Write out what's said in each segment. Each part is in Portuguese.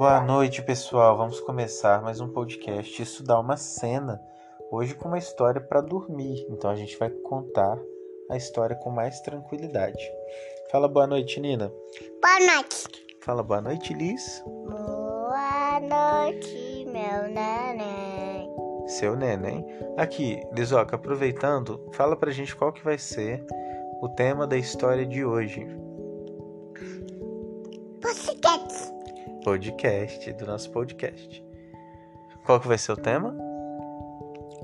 Boa noite, pessoal. Vamos começar mais um podcast. Isso dá uma cena. Hoje com uma história para dormir. Então a gente vai contar a história com mais tranquilidade. Fala boa noite, Nina. Boa noite. Fala boa noite, Liz. Boa noite, meu neném. Seu neném. Aqui, Lizoca, aproveitando, fala pra gente qual que vai ser o tema da história de hoje. Podcast. Do nosso podcast. Qual que vai ser o tema?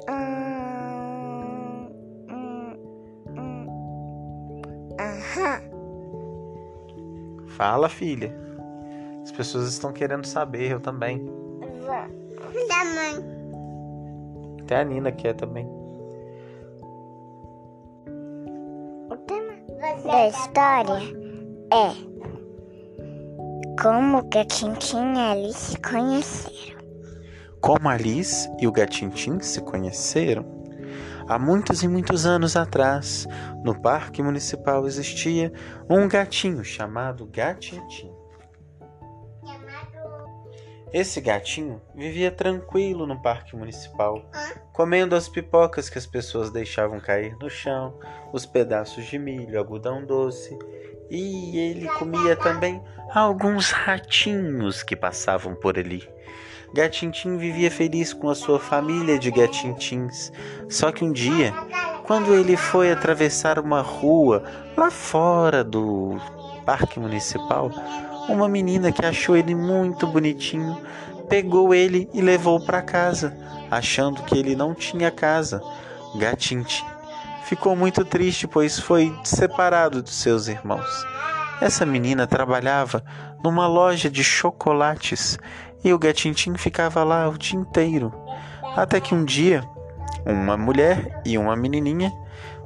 Hum, hum, hum. Fala, filha. As pessoas estão querendo saber, eu também. Da mãe. Até a Nina quer também. O tema da história é como que a Tintin e a Alice se conheceram. Como Alice e o Gatintim se conheceram? Há muitos e muitos anos atrás, no Parque Municipal existia um gatinho chamado Gatintim. Esse gatinho vivia tranquilo no Parque Municipal, comendo as pipocas que as pessoas deixavam cair no chão, os pedaços de milho, algodão doce, e ele comia também alguns ratinhos que passavam por ali. Gatintim vivia feliz com a sua família de gatintins. Só que um dia, quando ele foi atravessar uma rua lá fora do parque municipal, uma menina que achou ele muito bonitinho pegou ele e levou para casa, achando que ele não tinha casa. Gatintim ficou muito triste, pois foi separado dos seus irmãos. Essa menina trabalhava numa loja de chocolates e o gatintim ficava lá o dia inteiro. Até que um dia, uma mulher e uma menininha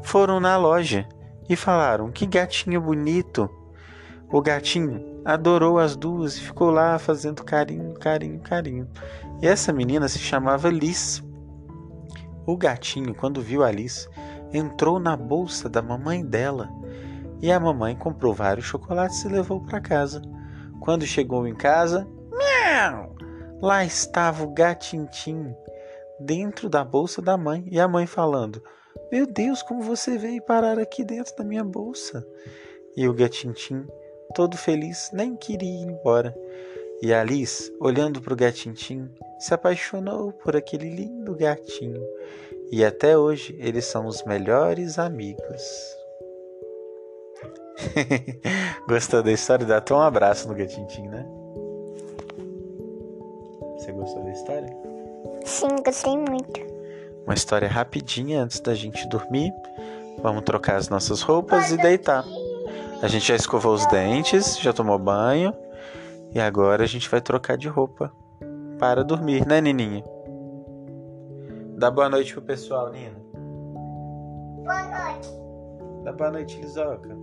foram na loja e falaram: Que gatinho bonito! O gatinho adorou as duas e ficou lá fazendo carinho, carinho, carinho. E essa menina se chamava Liz. O gatinho, quando viu a Liz, entrou na bolsa da mamãe dela e a mamãe comprou vários chocolates e levou para casa. Quando chegou em casa, miau! Lá estava o gatintim dentro da bolsa da mãe e a mãe falando: Meu Deus, como você veio parar aqui dentro da minha bolsa? E o gatintim, todo feliz, nem queria ir embora. E Alice, olhando para o gatintim, se apaixonou por aquele lindo gatinho. E até hoje eles são os melhores amigos. Gostou da história? Dá até um abraço no gatintim, né? Você gostou da história? Sim, gostei muito. Uma história rapidinha antes da gente dormir. Vamos trocar as nossas roupas e deitar. A gente já escovou os dentes, já tomou banho. E agora a gente vai trocar de roupa para dormir, né, Nininha? Dá boa noite pro pessoal, Nina. Boa noite. Dá boa noite, Lizoca.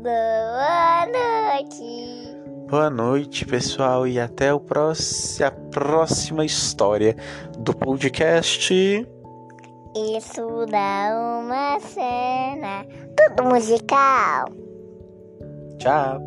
Boa noite. Boa noite, pessoal, e até o próximo, a próxima história do podcast. Isso dá uma cena. Tudo musical. Tchau.